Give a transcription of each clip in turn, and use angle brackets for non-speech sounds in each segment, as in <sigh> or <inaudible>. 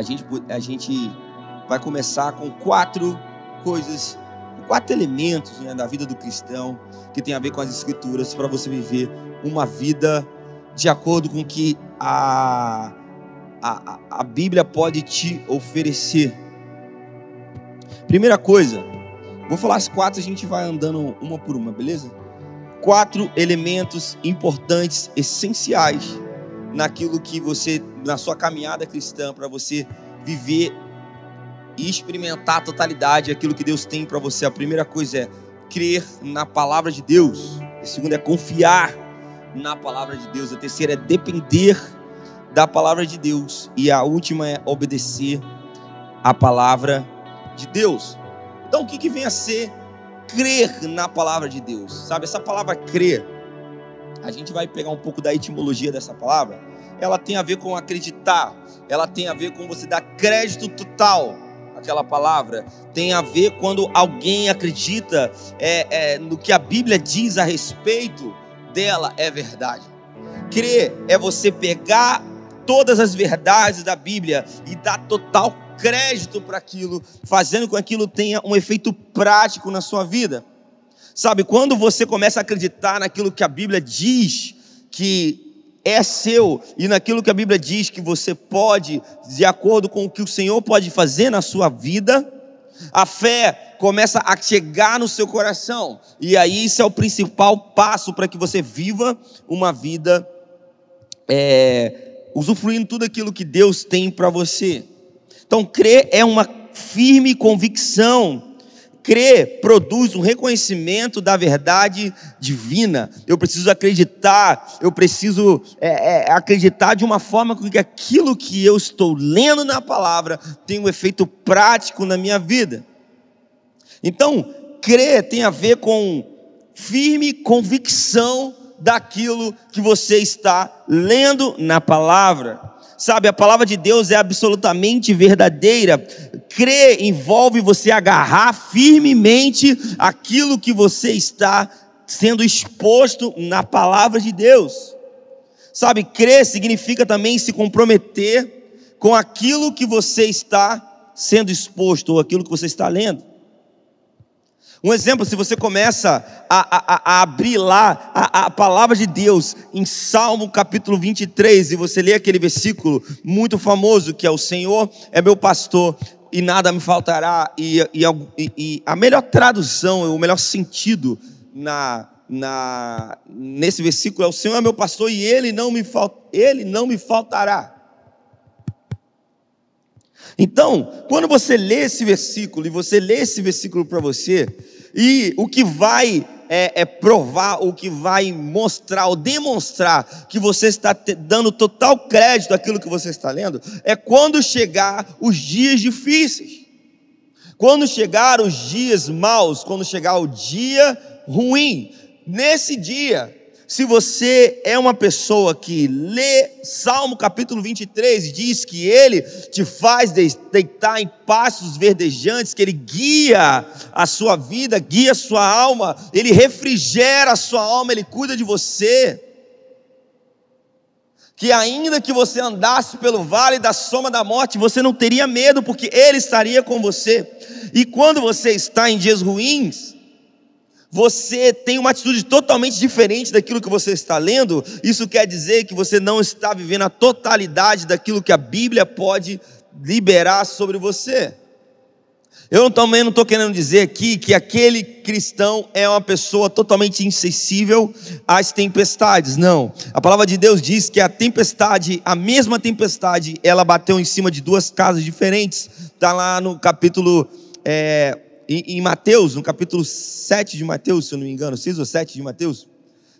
a gente, a gente vai começar com quatro coisas, quatro elementos né, da vida do cristão que tem a ver com as escrituras para você viver uma vida de acordo com o que a, a, a Bíblia pode te oferecer. Primeira coisa, vou falar as quatro, a gente vai andando uma por uma, beleza? Quatro elementos importantes, essenciais naquilo que você, na sua caminhada cristã, para você viver e experimentar a totalidade aquilo que Deus tem para você. A primeira coisa é crer na palavra de Deus. A segunda é confiar na palavra de Deus. A terceira é depender da palavra de Deus. E a última é obedecer a palavra de Deus. Então, o que, que vem a ser crer na palavra de Deus? Sabe, essa palavra crer, a gente vai pegar um pouco da etimologia dessa palavra. Ela tem a ver com acreditar, ela tem a ver com você dar crédito total aquela palavra, tem a ver quando alguém acredita é, é, no que a Bíblia diz a respeito dela é verdade. Crer é você pegar todas as verdades da Bíblia e dar total crédito para aquilo, fazendo com que aquilo tenha um efeito prático na sua vida. Sabe, quando você começa a acreditar naquilo que a Bíblia diz que é seu e naquilo que a Bíblia diz que você pode, de acordo com o que o Senhor pode fazer na sua vida, a fé começa a chegar no seu coração. E aí isso é o principal passo para que você viva uma vida é, usufruindo tudo aquilo que Deus tem para você. Então, crer é uma firme convicção Crer produz um reconhecimento da verdade divina. Eu preciso acreditar, eu preciso é, é, acreditar de uma forma que aquilo que eu estou lendo na palavra tem um efeito prático na minha vida. Então, crer tem a ver com firme convicção daquilo que você está lendo na palavra. Sabe, a palavra de Deus é absolutamente verdadeira. Crer envolve você agarrar firmemente aquilo que você está sendo exposto na palavra de Deus. Sabe, crer significa também se comprometer com aquilo que você está sendo exposto ou aquilo que você está lendo. Um exemplo, se você começa a, a, a abrir lá a, a, palavra de Deus em Salmo capítulo 23, e você lê aquele versículo muito famoso que é: O Senhor é meu pastor e nada me faltará, e, e, e a melhor tradução, o melhor sentido na, na, nesse versículo é: O Senhor é meu pastor e ele não me, ele não me faltará. Então, quando você lê esse versículo e você lê esse versículo para você, e o que vai é, é, provar, o que vai mostrar ou demonstrar que você está dando total crédito àquilo que você está lendo, é quando chegar os dias difíceis. Quando chegar os dias maus, quando chegar o dia ruim, nesse dia, se você é uma pessoa que lê Salmo capítulo 23 e diz que ele te faz deitar em pastos verdejantes, que ele guia a sua vida, guia a sua alma, ele refrigera a sua alma, ele cuida de você. Que ainda que você andasse pelo vale da soma da morte, você não teria medo, porque ele estaria com você. E quando você está em dias ruins, você tem uma atitude totalmente diferente daquilo que você está lendo, isso quer dizer que você não está vivendo a totalidade daquilo que a Bíblia pode liberar sobre você. Eu também não estou querendo dizer aqui que aquele cristão é uma pessoa totalmente insensível às tempestades. Não. A palavra de Deus diz que a tempestade, a mesma tempestade, ela bateu em cima de duas casas diferentes. Está lá no capítulo é, em, em Mateus, no capítulo 7 de Mateus, se eu não me engano, 6 ou 7 de Mateus,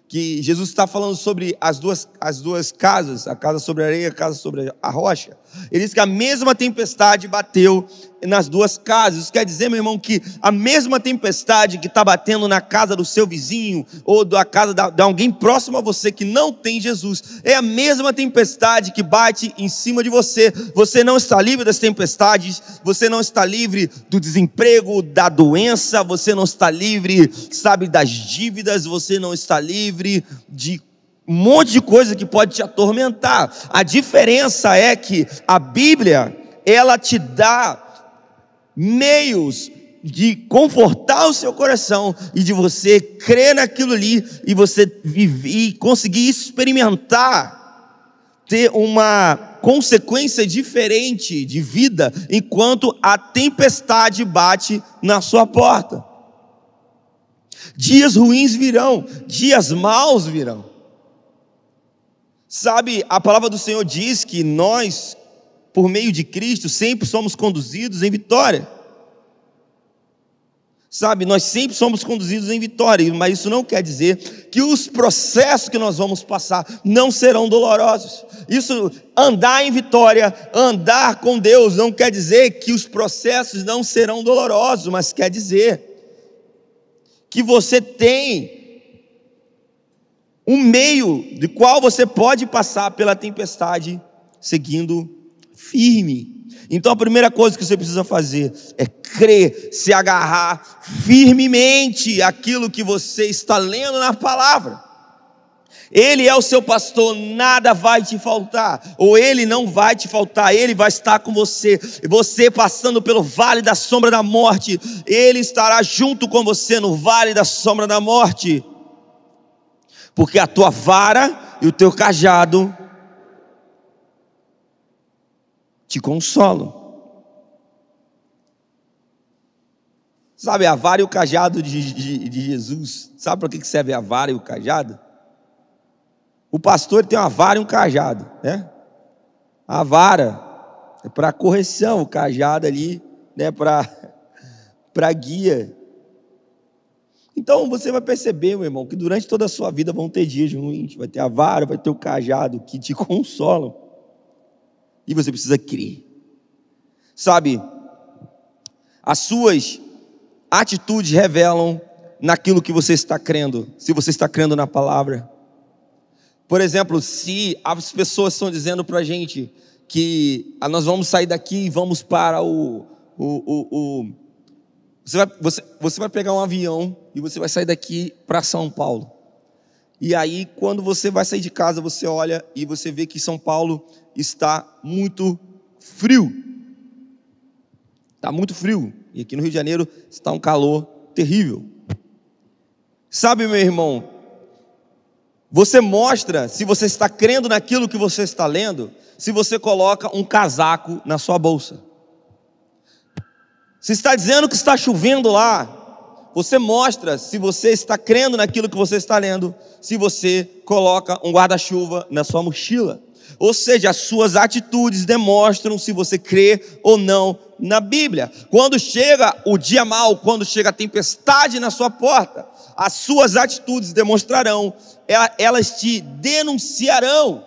que Jesus está falando sobre as duas, as duas casas, a casa sobre a areia a casa sobre a rocha. Ele diz que a mesma tempestade bateu nas duas casas. Isso quer dizer, meu irmão, que a mesma tempestade que está batendo na casa do seu vizinho ou da casa de alguém próximo a você que não tem Jesus, é a mesma tempestade que bate em cima de você. Você não está livre das tempestades, você não está livre do desemprego, da doença, você não está livre, sabe, das dívidas, você não está livre de um monte de coisa que pode te atormentar. A diferença é que a Bíblia ela te dá meios de confortar o seu coração e de você crer naquilo ali e você viver, e conseguir experimentar ter uma consequência diferente de vida enquanto a tempestade bate na sua porta. Dias ruins virão, dias maus virão. Sabe, a palavra do Senhor diz que nós, por meio de Cristo, sempre somos conduzidos em vitória. Sabe, nós sempre somos conduzidos em vitória, mas isso não quer dizer que os processos que nós vamos passar não serão dolorosos. Isso, andar em vitória, andar com Deus, não quer dizer que os processos não serão dolorosos, mas quer dizer que você tem um meio de qual você pode passar pela tempestade seguindo firme. Então a primeira coisa que você precisa fazer é crer, se agarrar firmemente aquilo que você está lendo na palavra. Ele é o seu pastor, nada vai te faltar, ou ele não vai te faltar, ele vai estar com você. Você passando pelo vale da sombra da morte, ele estará junto com você no vale da sombra da morte. Porque a tua vara e o teu cajado te consolam. Sabe a vara e o cajado de, de, de Jesus? Sabe para que serve a vara e o cajado? O pastor tem uma vara e um cajado, né? A vara é para correção, o cajado ali, né, para <laughs> guia. Então você vai perceber, meu irmão, que durante toda a sua vida vão ter dias ruins, vai ter a vara, vai ter o cajado que te <laughs> consolam. E você precisa crer. Sabe? As suas atitudes revelam naquilo que você está crendo, se você está crendo na palavra. Por exemplo, se as pessoas estão dizendo para a gente que ah, nós vamos sair daqui e vamos para o. o, o, o você, vai, você, você vai pegar um avião e você vai sair daqui para São Paulo. E aí, quando você vai sair de casa, você olha e você vê que São Paulo está muito frio. Está muito frio. E aqui no Rio de Janeiro está um calor terrível. Sabe, meu irmão, você mostra se você está crendo naquilo que você está lendo, se você coloca um casaco na sua bolsa. Se está dizendo que está chovendo lá, você mostra se você está crendo naquilo que você está lendo, se você coloca um guarda-chuva na sua mochila. Ou seja, as suas atitudes demonstram se você crê ou não na Bíblia. Quando chega o dia mau, quando chega a tempestade na sua porta, as suas atitudes demonstrarão, elas te denunciarão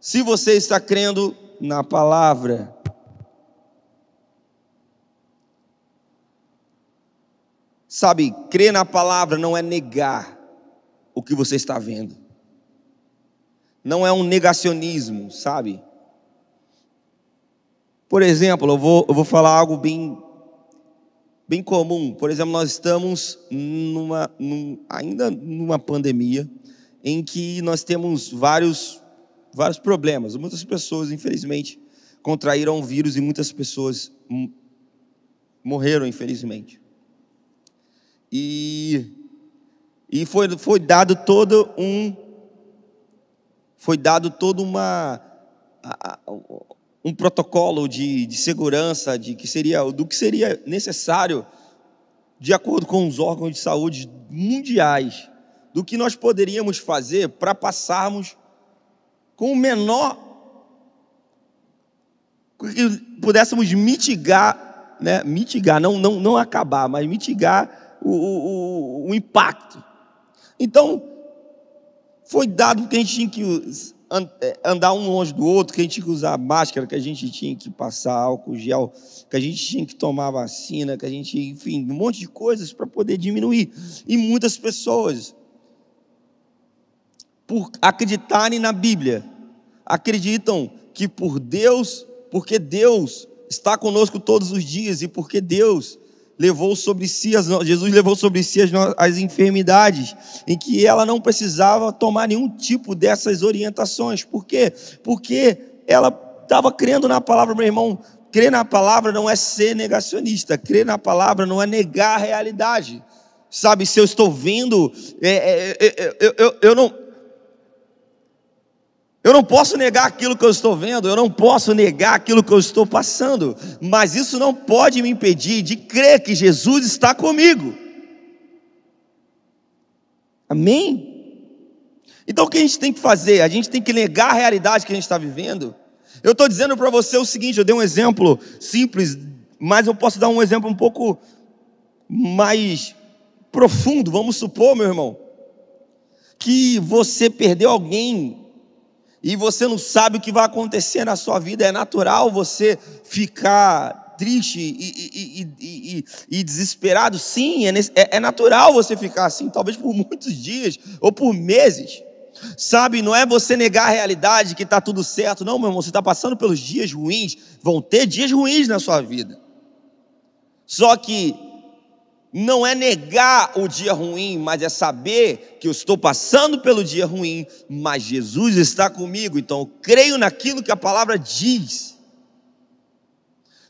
se você está crendo na palavra. Sabe, crer na palavra não é negar o que você está vendo. Não é um negacionismo, sabe? Por exemplo, eu vou, eu vou falar algo bem bem comum. Por exemplo, nós estamos numa, num, ainda numa pandemia em que nós temos vários, vários problemas. Muitas pessoas, infelizmente, contraíram o vírus e muitas pessoas morreram, infelizmente. E, e foi, foi dado todo um foi dado todo uma um protocolo de, de segurança de que seria, do que seria necessário, de acordo com os órgãos de saúde mundiais, do que nós poderíamos fazer para passarmos com o menor. que pudéssemos mitigar, né, mitigar, não, não, não acabar, mas mitigar o, o, o impacto. Então, foi dado que a gente tinha que é, andar um longe do outro, que a gente tinha que usar máscara, que a gente tinha que passar álcool gel, que a gente tinha que tomar vacina, que a gente, enfim, um monte de coisas para poder diminuir. E muitas pessoas, por acreditarem na Bíblia, acreditam que por Deus, porque Deus está conosco todos os dias e porque Deus levou sobre si as, Jesus levou sobre si as, as enfermidades, em que ela não precisava tomar nenhum tipo dessas orientações. Por quê? Porque ela estava crendo na palavra, meu irmão. Crer na palavra não é ser negacionista, crer na palavra não é negar a realidade. Sabe, se eu estou vendo, é, é, é, eu, eu, eu, não, eu não posso negar aquilo que eu estou vendo, eu não posso negar aquilo que eu estou passando, mas isso não pode me impedir de crer que Jesus está comigo. Amém? Então o que a gente tem que fazer? A gente tem que negar a realidade que a gente está vivendo. Eu estou dizendo para você o seguinte: eu dei um exemplo simples, mas eu posso dar um exemplo um pouco mais profundo. Vamos supor, meu irmão, que você perdeu alguém e você não sabe o que vai acontecer na sua vida. É natural você ficar triste e, e, e, e desesperado. Sim, é, é, é natural você ficar assim, talvez por <laughs> muitos dias ou por meses. Sabe, não é você negar a realidade que está tudo certo. Não, meu irmão, você está passando pelos dias ruins. Vão ter dias ruins na sua vida. Só que não é negar o dia ruim, mas é saber que eu estou passando pelo dia ruim, mas Jesus está comigo, então eu creio naquilo que a palavra diz.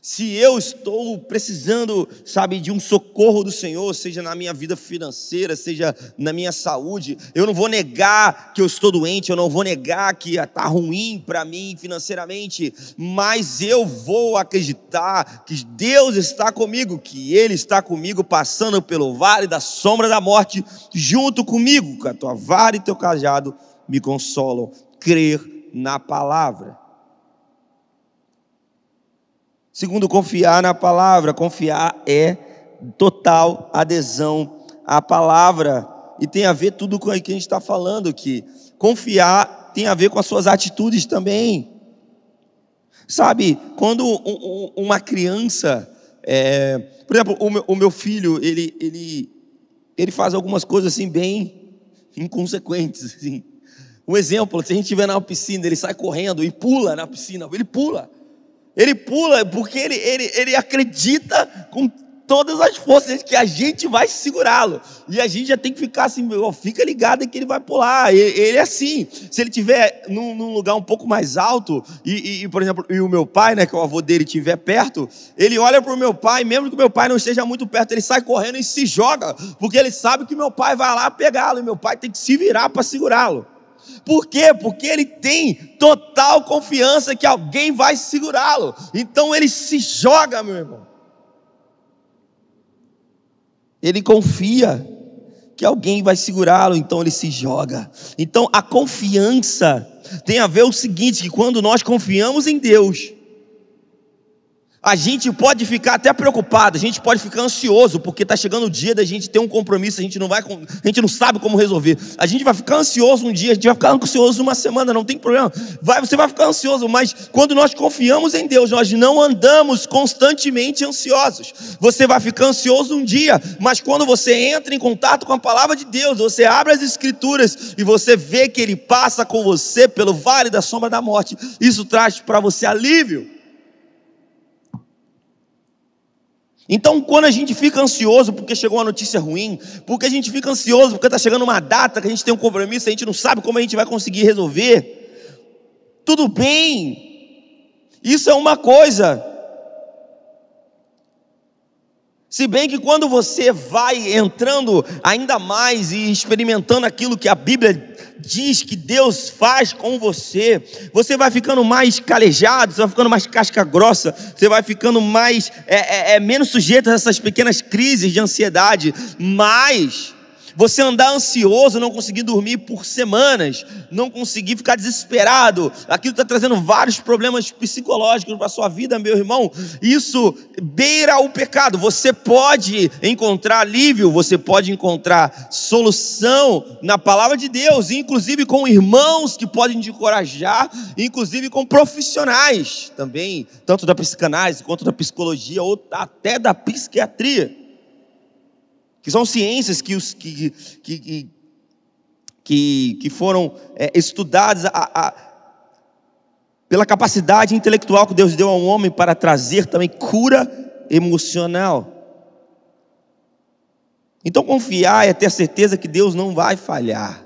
Se eu estou precisando, sabe, de um socorro do Senhor, seja na minha vida financeira, seja na minha saúde, eu não vou negar que eu estou doente, eu não vou negar que está ruim para mim financeiramente, mas eu vou acreditar que Deus está comigo, que Ele está comigo passando pelo vale da sombra da morte, junto comigo, com a tua vara e teu cajado me consolam. Crer na palavra. Segundo, confiar na palavra. Confiar é total adesão à palavra. E tem a ver tudo com o que a gente está falando aqui. Confiar tem a ver com as suas atitudes também. Sabe, quando uma criança, é, por exemplo, o meu, filho, ele, ele, ele faz algumas coisas assim bem inconsequentes. Assim. Um exemplo, se a gente estiver na piscina, ele sai correndo e pula na piscina, ele pula. Ele pula porque ele, ele, ele acredita com todas as forças que a gente vai segurá-lo. E a gente já tem que ficar assim, fica ligado que ele vai pular. Ele, ele é assim. Se ele estiver num, num, lugar um pouco mais alto, e, e, por exemplo, e o meu pai, né, que é o avô dele, estiver perto, ele olha para o meu pai, mesmo que o meu pai não esteja muito perto, ele sai correndo e se joga, porque ele sabe que meu pai vai lá pegá-lo, e meu pai tem que se virar para segurá-lo. Por quê? Porque ele tem total confiança que alguém vai segurá-lo. Então ele se joga, meu irmão. Ele confia que alguém vai segurá-lo, então ele se joga. Então a confiança tem a ver o seguinte: que quando nós confiamos em Deus, a gente pode ficar até preocupado, a gente pode ficar ansioso, porque está chegando o dia da gente ter um compromisso, a gente não vai, a gente não sabe como resolver. A gente vai ficar ansioso um dia, a gente vai ficar ansioso uma semana, não tem problema. Vai, você vai ficar ansioso, mas quando nós confiamos em Deus, nós não andamos constantemente ansiosos. Você vai ficar ansioso um dia, mas quando você entra em contato com a palavra de Deus, você abre as escrituras e você vê que ele passa com você pelo vale da sombra da morte. Isso traz para você alívio. Então, quando a gente fica ansioso porque chegou uma notícia ruim, porque a gente fica ansioso porque está chegando uma data que a gente tem um compromisso, a gente não sabe como a gente vai conseguir resolver, tudo bem, isso é uma coisa. Se bem que quando você vai entrando ainda mais e experimentando aquilo que a Bíblia diz que Deus faz com você, você vai ficando mais calejado, você vai ficando mais casca grossa, você vai ficando mais é, é, é menos sujeito a essas pequenas crises de ansiedade, mas você andar ansioso, não conseguir dormir por semanas, não conseguir ficar desesperado, aquilo está trazendo vários problemas psicológicos para a sua vida, meu irmão. Isso beira o pecado. Você pode encontrar alívio, você pode encontrar solução na palavra de Deus, inclusive com irmãos que podem te encorajar, inclusive com profissionais também, tanto da psicanálise quanto da psicologia ou até da psiquiatria que são ciências que, os, que, que, que, que foram é, estudadas a, a, pela capacidade intelectual que Deus deu ao homem para trazer também cura emocional. Então, confiar é ter certeza que Deus não vai falhar.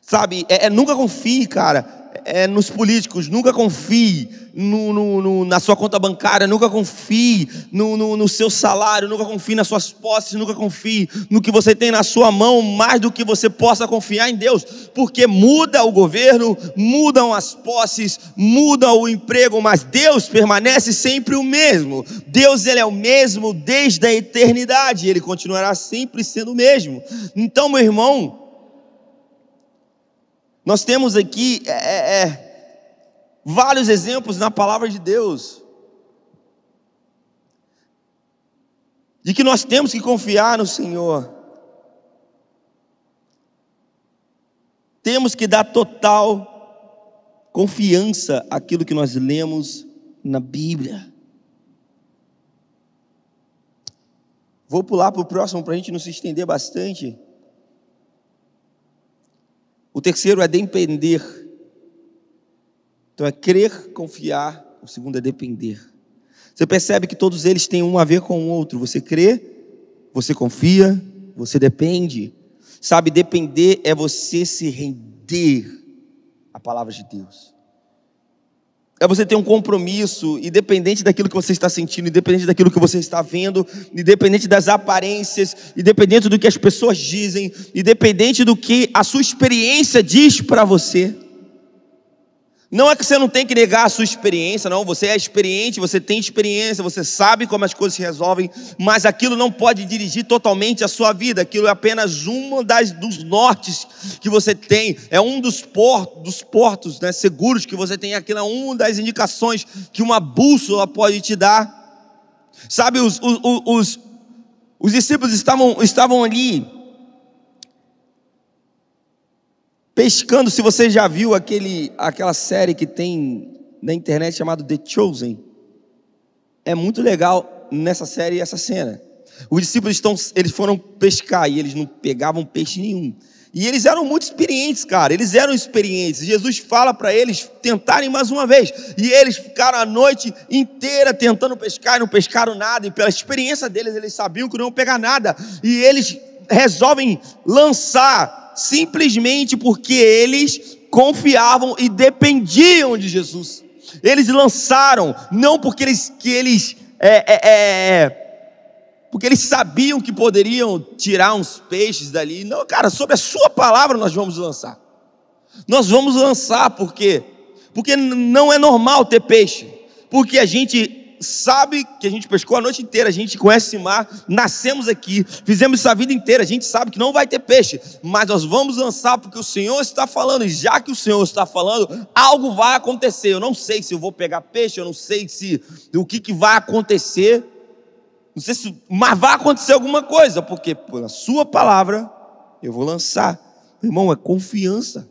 Sabe, é, é nunca confie, cara, é, nos políticos, nunca confie no, no, no, na sua conta bancária, nunca confie no, seu salário, nunca confie nas suas posses, nunca confie no que você tem na sua mão, mais do que você possa confiar em Deus, porque muda o governo, mudam as posses, muda o emprego, mas Deus permanece sempre o mesmo. Deus ele é o mesmo desde a eternidade, ele continuará sempre sendo o mesmo. Então, meu irmão, nós temos aqui é, é, é, vários exemplos na palavra de Deus. De que nós temos que confiar no Senhor. Temos que dar total confiança àquilo que nós lemos na Bíblia. Vou pular para o próximo para a gente não se estender bastante. O terceiro é depender. Então é crer, confiar. O segundo é depender. Você percebe que todos eles têm um a ver com o outro. Você crê, você confia, você depende. Sabe, depender é você se render à palavra de Deus. É você ter um compromisso, independente daquilo que você está sentindo, independente daquilo que você está vendo, independente das aparências, independente do que as pessoas dizem, independente do que a sua experiência diz para você. Não é que você não tem que negar a sua experiência, não. Você é experiente, você tem experiência, você sabe como as coisas se resolvem, mas aquilo não pode dirigir totalmente a sua vida. Aquilo é apenas um das, dos nortes que você tem, é um dos portos, dos portos né, seguros que você tem. Aquilo é uma das indicações que uma bússola pode te dar. Sabe, os, os, os, os discípulos estavam, estavam ali pescando, se você já viu aquele, aquela série que tem na internet chamada The Chosen, é muito legal nessa série essa cena. Os discípulos estão, eles foram pescar e eles não pegavam peixe nenhum. E eles eram muito experientes, cara. Eles eram experientes. Jesus fala para eles tentarem mais uma vez. E eles ficaram a noite inteira tentando pescar e não pescaram nada. E pela experiência deles, eles sabiam que não iam pegar nada. E eles resolvem lançar simplesmente porque eles confiavam e dependiam de Jesus. Eles lançaram, não porque eles, que eles é, é, é, porque eles sabiam que poderiam tirar uns peixes dali. Não, cara, sobre a sua palavra nós vamos lançar. Nós vamos lançar porque porque não é normal ter peixe. Porque a gente sabe que a gente pescou a noite inteira, a gente conhece esse mar, nascemos aqui, fizemos essa vida inteira, a gente sabe que não vai ter peixe, mas nós vamos lançar porque o Senhor está falando, e já que o Senhor está falando, algo vai acontecer. Eu não sei se eu vou pegar peixe, eu não sei se o que, que vai acontecer, não sei se, mas vai acontecer alguma coisa, porque pela Sua palavra eu vou lançar. Irmão, é confiança.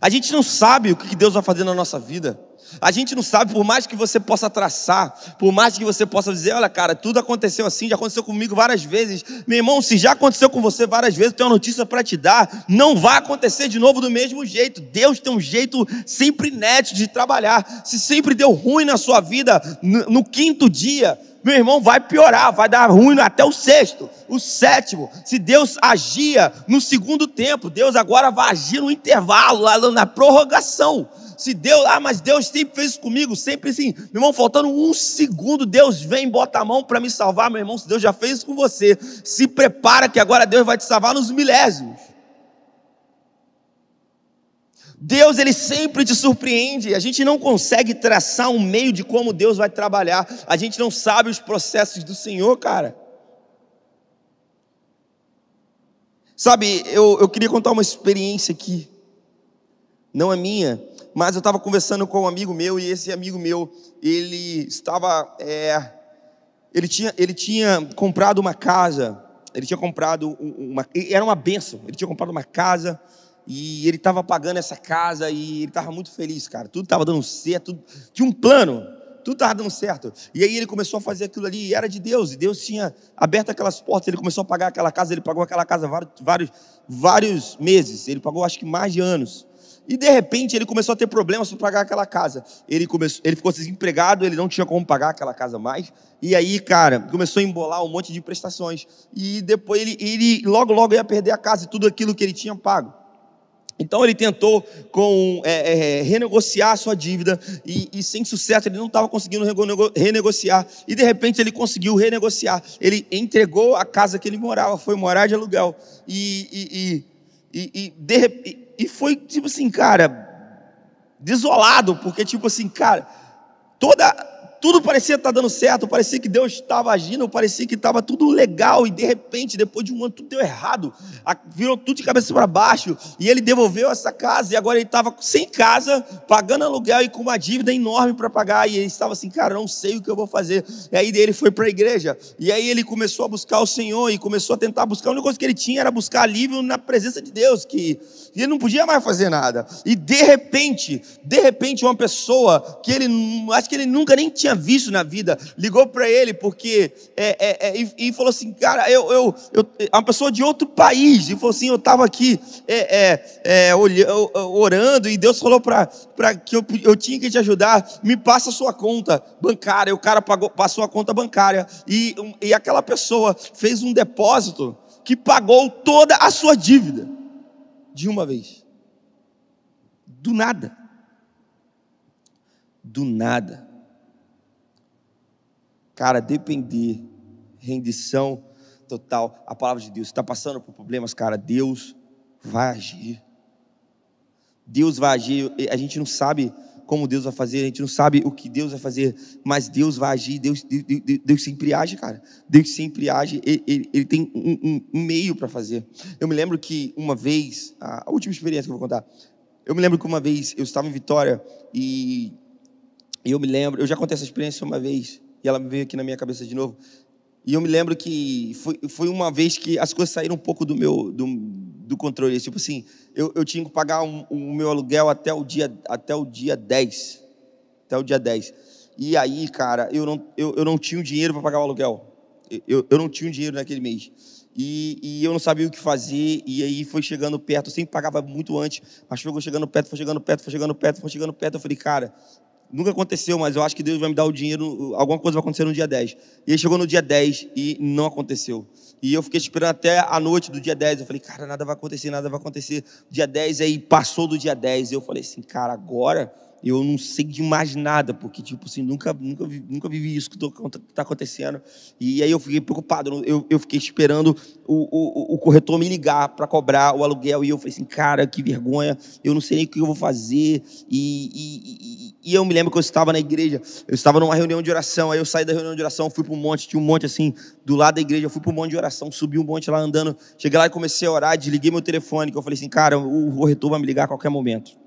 A gente não sabe o que Deus vai fazer na nossa vida. A gente não sabe, por mais que você possa traçar, por mais que você possa dizer, olha, cara, tudo aconteceu assim, já aconteceu comigo várias vezes. Meu irmão, se já aconteceu com você várias vezes, tem uma notícia para te dar, não vai acontecer de novo do mesmo jeito. Deus tem um jeito sempre inédito de trabalhar. Se sempre deu ruim na sua vida, no quinto dia, meu irmão, vai piorar, vai dar ruim até o sexto, o sétimo. Se Deus agia no segundo tempo, Deus agora vai agir no intervalo, na prorrogação. Se Deus, ah, mas Deus sempre fez isso comigo, sempre assim, meu irmão, faltando um segundo, Deus vem, bota a mão para me salvar, meu irmão. Se Deus já fez isso com você, se prepara que agora Deus vai te salvar nos milésimos. Deus ele sempre te surpreende. A gente não consegue traçar um meio de como Deus vai trabalhar. A gente não sabe os processos do Senhor, cara. Sabe, eu, eu queria contar uma experiência aqui. Não é minha, mas eu estava conversando com um amigo meu e esse amigo meu, ele estava, é, ele, tinha, ele tinha comprado uma casa, ele tinha comprado uma, era uma benção, ele tinha comprado uma casa e ele estava pagando essa casa e ele estava muito feliz, cara. Tudo estava dando certo, tinha um plano, tudo estava dando certo. E aí ele começou a fazer aquilo ali, e era de Deus, e Deus tinha aberto aquelas portas, ele começou a pagar aquela casa, ele pagou aquela casa vários, vários meses, ele pagou acho que mais de anos. E de repente ele começou a ter problemas para pagar aquela casa. Ele, começou, ele ficou desempregado, ele não tinha como pagar aquela casa mais. E aí, cara, começou a embolar um monte de prestações. E depois ele, ele logo, logo ia perder a casa e tudo aquilo que ele tinha pago. Então ele tentou com é, é, renegociar a sua dívida e, e sem sucesso ele não estava conseguindo renegociar e de repente ele conseguiu renegociar. Ele entregou a casa que ele morava, foi morar de aluguel e, e, e, de, e foi tipo assim, cara, desolado porque tipo assim, cara, toda tudo parecia estar dando certo, parecia que Deus estava agindo, parecia que estava tudo legal, e de repente, depois de um ano, tudo deu errado, virou tudo de cabeça para baixo, e ele devolveu essa casa, e agora ele estava sem casa, pagando aluguel e com uma dívida enorme para pagar, e ele estava assim, cara, não sei o que eu vou fazer. E aí ele foi para a igreja, e aí ele começou a buscar o Senhor, e começou a tentar buscar, a única coisa que ele tinha era buscar alívio na presença de Deus, que ele não podia mais fazer nada. E de repente, de repente, uma pessoa que ele, acho que ele nunca nem tinha tinha visto na vida, ligou para ele porque é, é, é, e, falou assim, cara, eu, eu, eu, uma pessoa de outro país, e falou assim, eu estava aqui é, é, é orando e Deus falou para que eu, eu tinha que te ajudar, me passa a sua conta bancária. E o cara pagou, passou a conta bancária e, e aquela pessoa fez um depósito que pagou toda a sua dívida de uma vez. Do nada. Do nada. Cara, depender, rendição total, a palavra de Deus. Está passando por problemas, cara, Deus vai agir. Deus vai agir. A gente não sabe como Deus vai fazer, a gente não sabe o que Deus vai fazer, mas Deus vai agir. Deus, Deus, Deus, sempre age, cara. Deus sempre age. Ele, ele, ele tem um, um meio para fazer. Eu me lembro que uma vez, a última experiência que eu vou contar. Eu me lembro que uma vez eu estava em Vitória e eu me lembro, eu já contei essa experiência uma vez e ela veio aqui na minha cabeça de novo. E eu me lembro que foi, foi uma vez que as coisas saíram um pouco do meu do, do controle. Tipo assim, eu, eu tinha que pagar o um, um meu aluguel até o, dia, até o dia 10. Até o dia 10. E aí, cara, eu não, eu, eu não tinha o dinheiro para pagar o aluguel. Eu, eu não tinha o dinheiro naquele mês. E, e, eu não sabia o que fazer, e aí foi chegando perto, eu sempre pagava muito antes, mas foi chegando perto, foi chegando perto, foi chegando perto, foi chegando perto, eu falei, cara, Nunca aconteceu, mas eu acho que Deus vai me dar o dinheiro, alguma coisa vai acontecer no dia 10. E aí chegou no dia 10 e não aconteceu. E eu fiquei esperando até a noite do dia 10. Eu falei, cara, nada vai acontecer, nada vai acontecer. Dia 10, aí passou do dia 10. E eu falei assim, cara, agora eu não sei de mais nada, porque, tipo assim, nunca, nunca, nunca vivi isso que está acontecendo. E aí eu fiquei preocupado, eu, eu fiquei esperando o, o, o corretor me ligar para cobrar o aluguel, e eu falei assim, cara, que vergonha, eu não sei nem o que eu vou fazer. E, e, e, e eu me lembro que eu estava na igreja, eu estava numa reunião de oração, aí eu saí da reunião de oração, fui para um monte, tinha um monte assim, do lado da igreja, eu fui para um monte de oração, subi um monte lá andando, cheguei lá e comecei a orar, desliguei meu telefone, que eu falei assim, cara, o corretor vai me ligar a qualquer momento.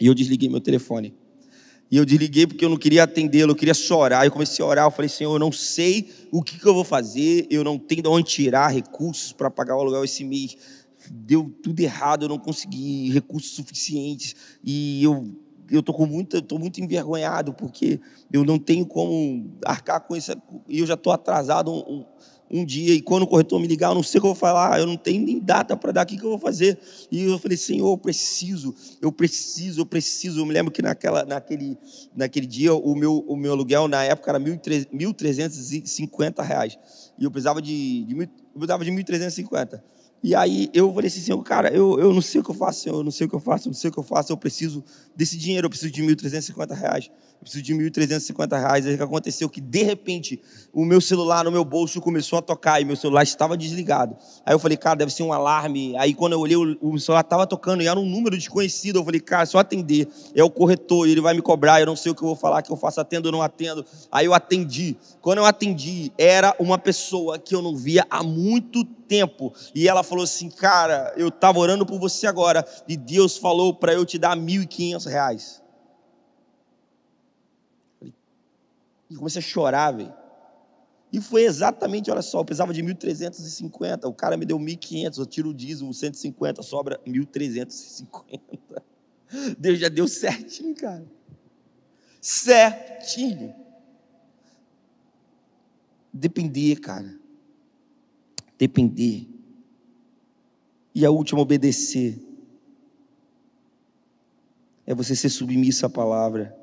E eu desliguei meu telefone. E eu desliguei porque eu não queria atendê-lo, eu queria chorar. Eu comecei a orar, eu falei, Senhor, eu não sei o que, que eu vou fazer, eu não tenho de onde tirar recursos para pagar o aluguel esse mês. Deu tudo errado, eu não consegui recursos suficientes. E eu eu estou com muito, estou muito envergonhado porque eu não tenho como arcar com isso e eu já estou atrasado um, um dia, e quando o corretor me ligar, eu não sei o que eu vou falar, eu não tenho nem data para dar, o que, que eu vou fazer? E eu falei, Senhor, eu preciso, eu preciso, eu preciso. Eu me lembro que naquela, naquele, naquele dia, o meu, o meu aluguel, na época, era 1.350 reais, e eu precisava de, de, eu precisava de 1.350. E aí eu falei assim, Senhor, cara, eu, eu não sei o que eu faço, Senhor, eu não sei o que eu faço, eu não sei o que eu faço, eu preciso desse dinheiro, eu preciso de 1.350 reais eu preciso de 1.350 reais. Aí o que aconteceu? Que de repente o meu celular no meu bolso começou a tocar e meu celular estava desligado. Aí eu falei, cara, deve ser um alarme. Aí quando eu olhei, o celular estava tocando e era um número desconhecido. Eu falei, cara, só atender. É o corretor, ele vai me cobrar. Eu não sei o que eu vou falar, que eu faço, atendo ou não atendo. Aí eu atendi. Quando eu atendi, era uma pessoa que eu não via há muito tempo. E ela falou assim, cara, eu estava orando por você agora e Deus falou para eu te dar 1.500 reais. E comecei a chorar, velho. E foi exatamente, olha só, eu precisava de 1.350, o cara me deu 1.500, eu tiro o dízimo, 150, sobra 1.350. Deus já deu certinho, cara. Certinho. Depender, cara. Depender. E a última, obedecer. É você ser submisso à palavra.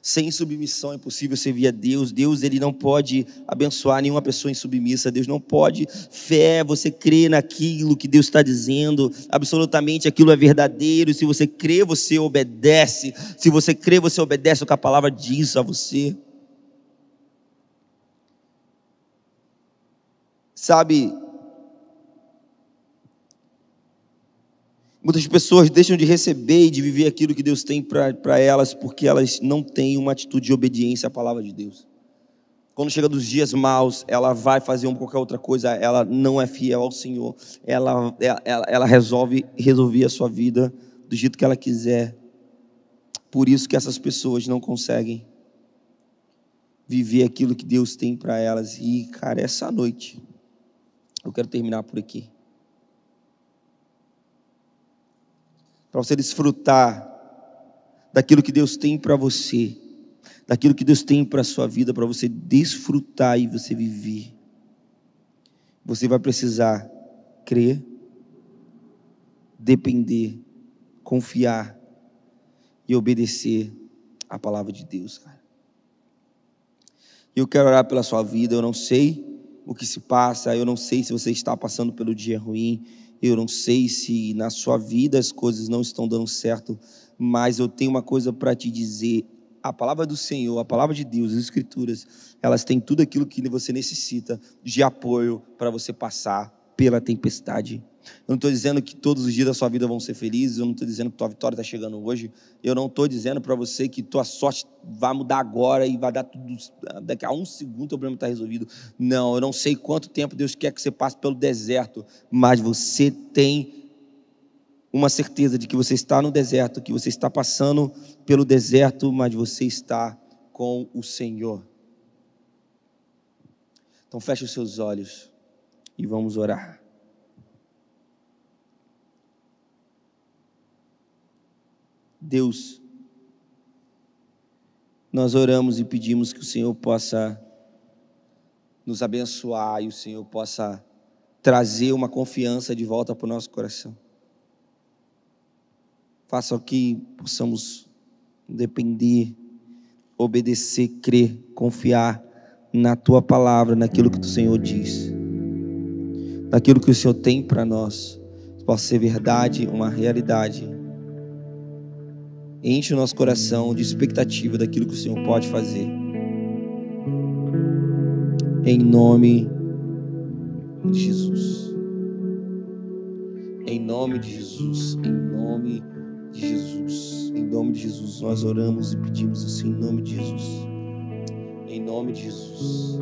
Sem submissão é impossível servir a Deus. Deus ele não pode abençoar nenhuma pessoa insubmissa. Deus não pode. Fé, você crê naquilo que Deus está dizendo. Absolutamente aquilo é verdadeiro. Se você crê, você obedece. Se você crê, você obedece o que a palavra diz a você. Sabe, Muitas pessoas deixam de receber e de viver aquilo que Deus tem para elas porque elas não têm uma atitude de obediência à palavra de Deus. Quando chega dos dias maus, ela vai fazer uma qualquer outra coisa, ela não é fiel ao Senhor, ela, ela, ela resolve resolver a sua vida do jeito que ela quiser. Por isso que essas pessoas não conseguem viver aquilo que Deus tem para elas. E, cara, essa noite, eu quero terminar por aqui. para você desfrutar daquilo que Deus tem para você, daquilo que Deus tem para a sua vida, para você desfrutar e você viver. Você vai precisar crer, depender, confiar e obedecer a palavra de Deus, cara. Eu quero orar pela sua vida, eu não sei o que se passa, eu não sei se você está passando pelo dia ruim, eu não sei se na sua vida as coisas não estão dando certo, mas eu tenho uma coisa para te dizer. A palavra do Senhor, a palavra de Deus, as Escrituras, elas têm tudo aquilo que você necessita de apoio para você passar pela tempestade. Eu não estou dizendo que todos os dias da sua vida vão ser felizes, eu não estou dizendo que tua vitória está chegando hoje, eu não estou dizendo para você que tua sorte vai mudar agora e vai dar tudo, daqui a um segundo o problema está resolvido. Não, eu não sei quanto tempo Deus quer que você passe pelo deserto, mas você tem uma certeza de que você está no deserto, que você está passando pelo deserto, mas você está com o Senhor. Então feche os seus olhos e vamos orar. Deus, nós oramos e pedimos que o Senhor possa nos abençoar e o Senhor possa trazer uma confiança de volta para o nosso coração. Faça que possamos depender, obedecer, crer, confiar na tua palavra, naquilo que o Senhor diz, naquilo que o Senhor tem para nós, possa ser verdade, uma realidade enche o nosso coração de expectativa daquilo que o Senhor pode fazer. Em nome de Jesus. Em nome de Jesus. Em nome de Jesus. Em nome de Jesus. Nós oramos e pedimos assim em nome de Jesus. Em nome de Jesus.